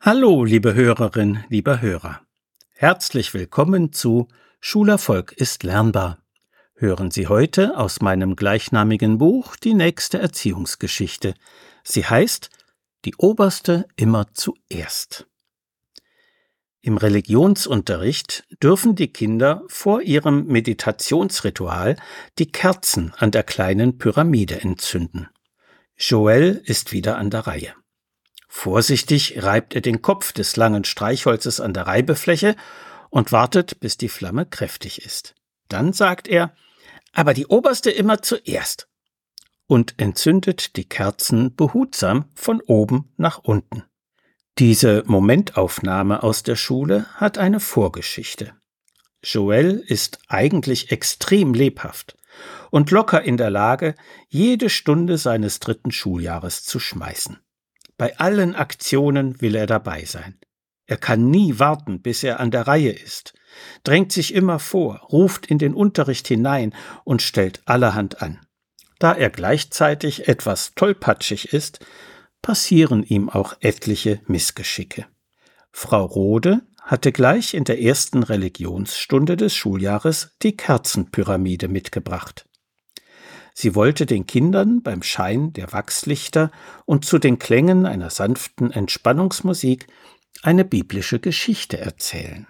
Hallo, liebe Hörerin, lieber Hörer. Herzlich willkommen zu Schulerfolg ist lernbar. Hören Sie heute aus meinem gleichnamigen Buch die nächste Erziehungsgeschichte. Sie heißt Die oberste immer zuerst. Im Religionsunterricht dürfen die Kinder vor ihrem Meditationsritual die Kerzen an der kleinen Pyramide entzünden. Joel ist wieder an der Reihe. Vorsichtig reibt er den Kopf des langen Streichholzes an der Reibefläche und wartet, bis die Flamme kräftig ist. Dann sagt er, aber die oberste immer zuerst und entzündet die Kerzen behutsam von oben nach unten. Diese Momentaufnahme aus der Schule hat eine Vorgeschichte. Joel ist eigentlich extrem lebhaft und locker in der Lage, jede Stunde seines dritten Schuljahres zu schmeißen. Bei allen Aktionen will er dabei sein. Er kann nie warten, bis er an der Reihe ist, drängt sich immer vor, ruft in den Unterricht hinein und stellt allerhand an. Da er gleichzeitig etwas tollpatschig ist, passieren ihm auch etliche Missgeschicke. Frau Rode hatte gleich in der ersten Religionsstunde des Schuljahres die Kerzenpyramide mitgebracht. Sie wollte den Kindern beim Schein der Wachslichter und zu den Klängen einer sanften Entspannungsmusik eine biblische Geschichte erzählen.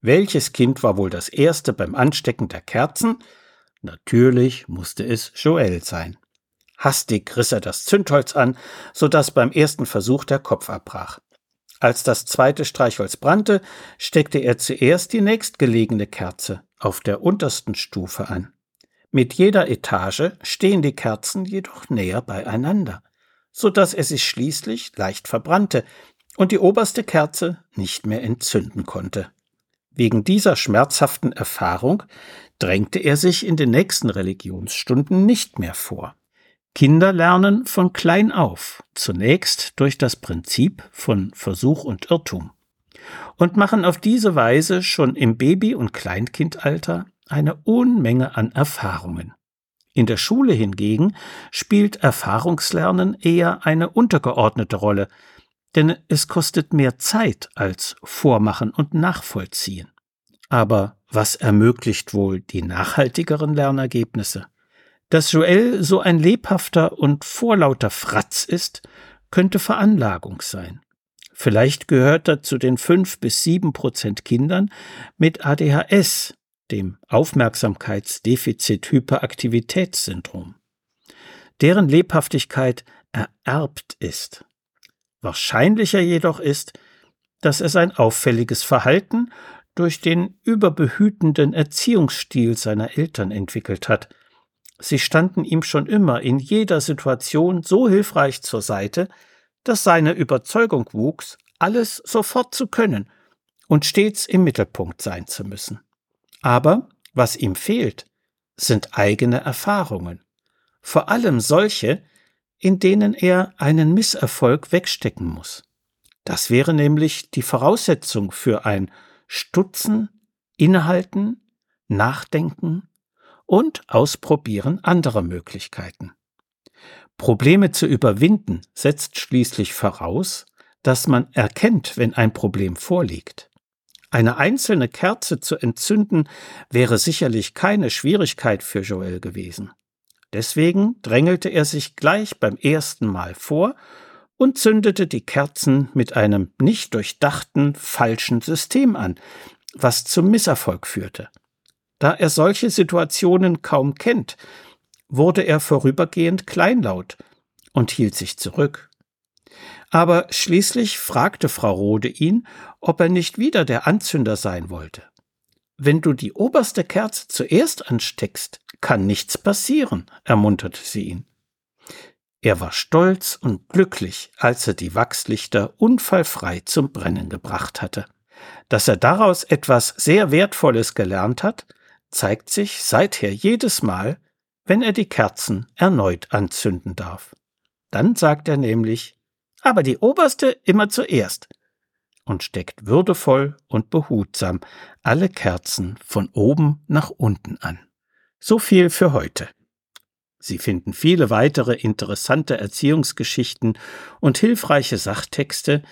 Welches Kind war wohl das erste beim Anstecken der Kerzen? Natürlich musste es Joel sein. Hastig riss er das Zündholz an, so dass beim ersten Versuch der Kopf abbrach. Als das zweite Streichholz brannte, steckte er zuerst die nächstgelegene Kerze auf der untersten Stufe an. Mit jeder Etage stehen die Kerzen jedoch näher beieinander, so dass er sich schließlich leicht verbrannte und die oberste Kerze nicht mehr entzünden konnte. Wegen dieser schmerzhaften Erfahrung drängte er sich in den nächsten Religionsstunden nicht mehr vor. Kinder lernen von klein auf, zunächst durch das Prinzip von Versuch und Irrtum, und machen auf diese Weise schon im Baby- und Kleinkindalter eine Unmenge an Erfahrungen. In der Schule hingegen spielt Erfahrungslernen eher eine untergeordnete Rolle, denn es kostet mehr Zeit als Vormachen und Nachvollziehen. Aber was ermöglicht wohl die nachhaltigeren Lernergebnisse? Dass Joel so ein lebhafter und vorlauter Fratz ist, könnte Veranlagung sein. Vielleicht gehört er zu den fünf bis sieben Prozent Kindern mit ADHS, dem Aufmerksamkeitsdefizit-Hyperaktivitätssyndrom. Deren Lebhaftigkeit ererbt ist. Wahrscheinlicher jedoch ist, dass er sein auffälliges Verhalten durch den überbehütenden Erziehungsstil seiner Eltern entwickelt hat. Sie standen ihm schon immer in jeder Situation so hilfreich zur Seite, dass seine Überzeugung wuchs, alles sofort zu können und stets im Mittelpunkt sein zu müssen. Aber was ihm fehlt, sind eigene Erfahrungen, vor allem solche, in denen er einen Misserfolg wegstecken muss. Das wäre nämlich die Voraussetzung für ein Stutzen, Innehalten, Nachdenken und Ausprobieren anderer Möglichkeiten. Probleme zu überwinden setzt schließlich voraus, dass man erkennt, wenn ein Problem vorliegt. Eine einzelne Kerze zu entzünden wäre sicherlich keine Schwierigkeit für Joel gewesen. Deswegen drängelte er sich gleich beim ersten Mal vor und zündete die Kerzen mit einem nicht durchdachten falschen System an, was zum Misserfolg führte. Da er solche Situationen kaum kennt, wurde er vorübergehend kleinlaut und hielt sich zurück. Aber schließlich fragte Frau Rode ihn, ob er nicht wieder der Anzünder sein wollte. Wenn du die oberste Kerze zuerst ansteckst, kann nichts passieren, ermunterte sie ihn. Er war stolz und glücklich, als er die Wachslichter unfallfrei zum Brennen gebracht hatte. Dass er daraus etwas sehr Wertvolles gelernt hat, zeigt sich seither jedes Mal, wenn er die Kerzen erneut anzünden darf. Dann sagt er nämlich aber die oberste immer zuerst und steckt würdevoll und behutsam alle Kerzen von oben nach unten an. So viel für heute. Sie finden viele weitere interessante Erziehungsgeschichten und hilfreiche Sachtexte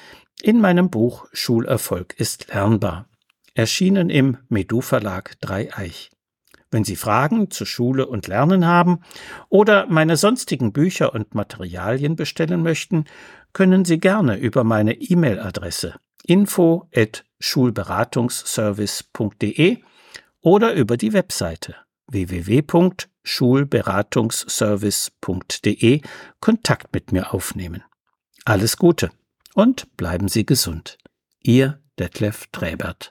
in meinem Buch Schulerfolg ist lernbar, erschienen im Medu Verlag Dreieich. Wenn Sie Fragen zu Schule und Lernen haben oder meine sonstigen Bücher und Materialien bestellen möchten, können Sie gerne über meine E-Mail-Adresse info@schulberatungsservice.de oder über die Webseite www.schulberatungsservice.de Kontakt mit mir aufnehmen. Alles Gute und bleiben Sie gesund. Ihr Detlef Träbert.